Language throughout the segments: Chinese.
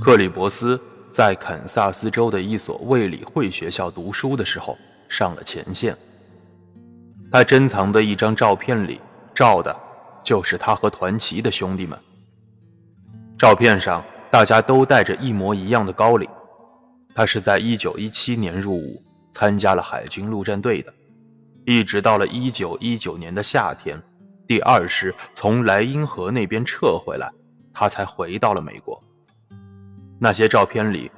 克里伯斯在肯萨斯州的一所卫理会学校读书的时候，上了前线。他珍藏的一张照片里照的，就是他和团旗的兄弟们。照片上大家都戴着一模一样的高领。他是在1917年入伍，参加了海军陆战队的，一直到了1919年的夏天，第二师从莱茵河那边撤回来，他才回到了美国。那些照片里，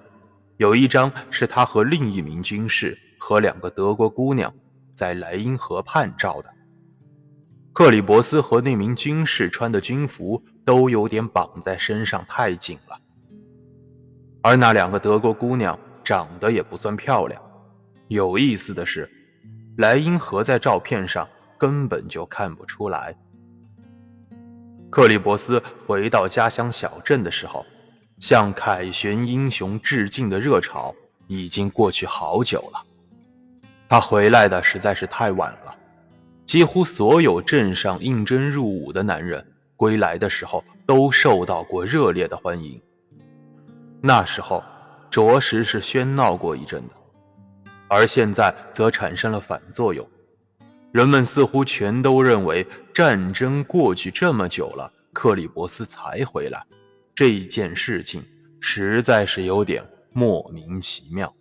有一张是他和另一名军士和两个德国姑娘在莱茵河畔照的。克里伯斯和那名军士穿的军服都有点绑在身上太紧了，而那两个德国姑娘长得也不算漂亮。有意思的是，莱茵河在照片上根本就看不出来。克里伯斯回到家乡小镇的时候。向凯旋英雄致敬的热潮已经过去好久了。他回来的实在是太晚了。几乎所有镇上应征入伍的男人归来的时候都受到过热烈的欢迎。那时候着实是喧闹过一阵的，而现在则产生了反作用。人们似乎全都认为战争过去这么久了，克里伯斯才回来。这件事情实在是有点莫名其妙。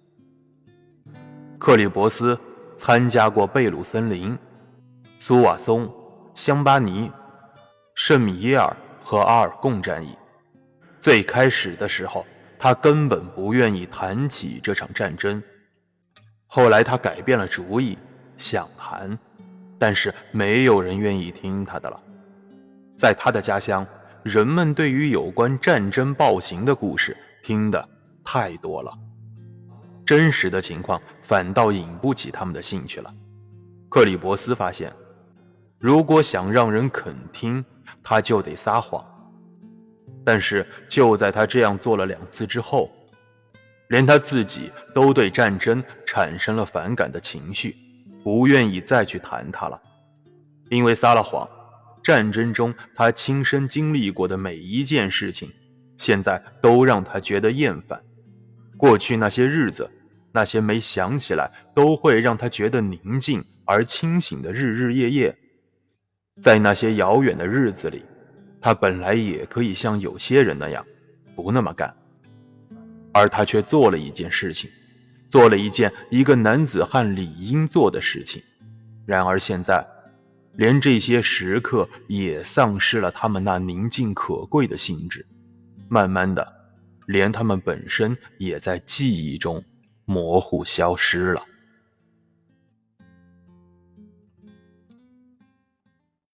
克里伯斯参加过贝鲁森林、苏瓦松、香巴尼、圣米耶尔和阿尔贡战役。最开始的时候，他根本不愿意谈起这场战争。后来他改变了主意，想谈，但是没有人愿意听他的了。在他的家乡。人们对于有关战争暴行的故事听的太多了，真实的情况反倒引不起他们的兴趣了。克里伯斯发现，如果想让人肯听，他就得撒谎。但是就在他这样做了两次之后，连他自己都对战争产生了反感的情绪，不愿意再去谈它了，因为撒了谎。战争中，他亲身经历过的每一件事情，现在都让他觉得厌烦。过去那些日子，那些没想起来都会让他觉得宁静而清醒的日日夜夜，在那些遥远的日子里，他本来也可以像有些人那样，不那么干，而他却做了一件事情，做了一件一个男子汉理应做的事情。然而现在。连这些时刻也丧失了他们那宁静可贵的性质，慢慢的，连他们本身也在记忆中模糊消失了。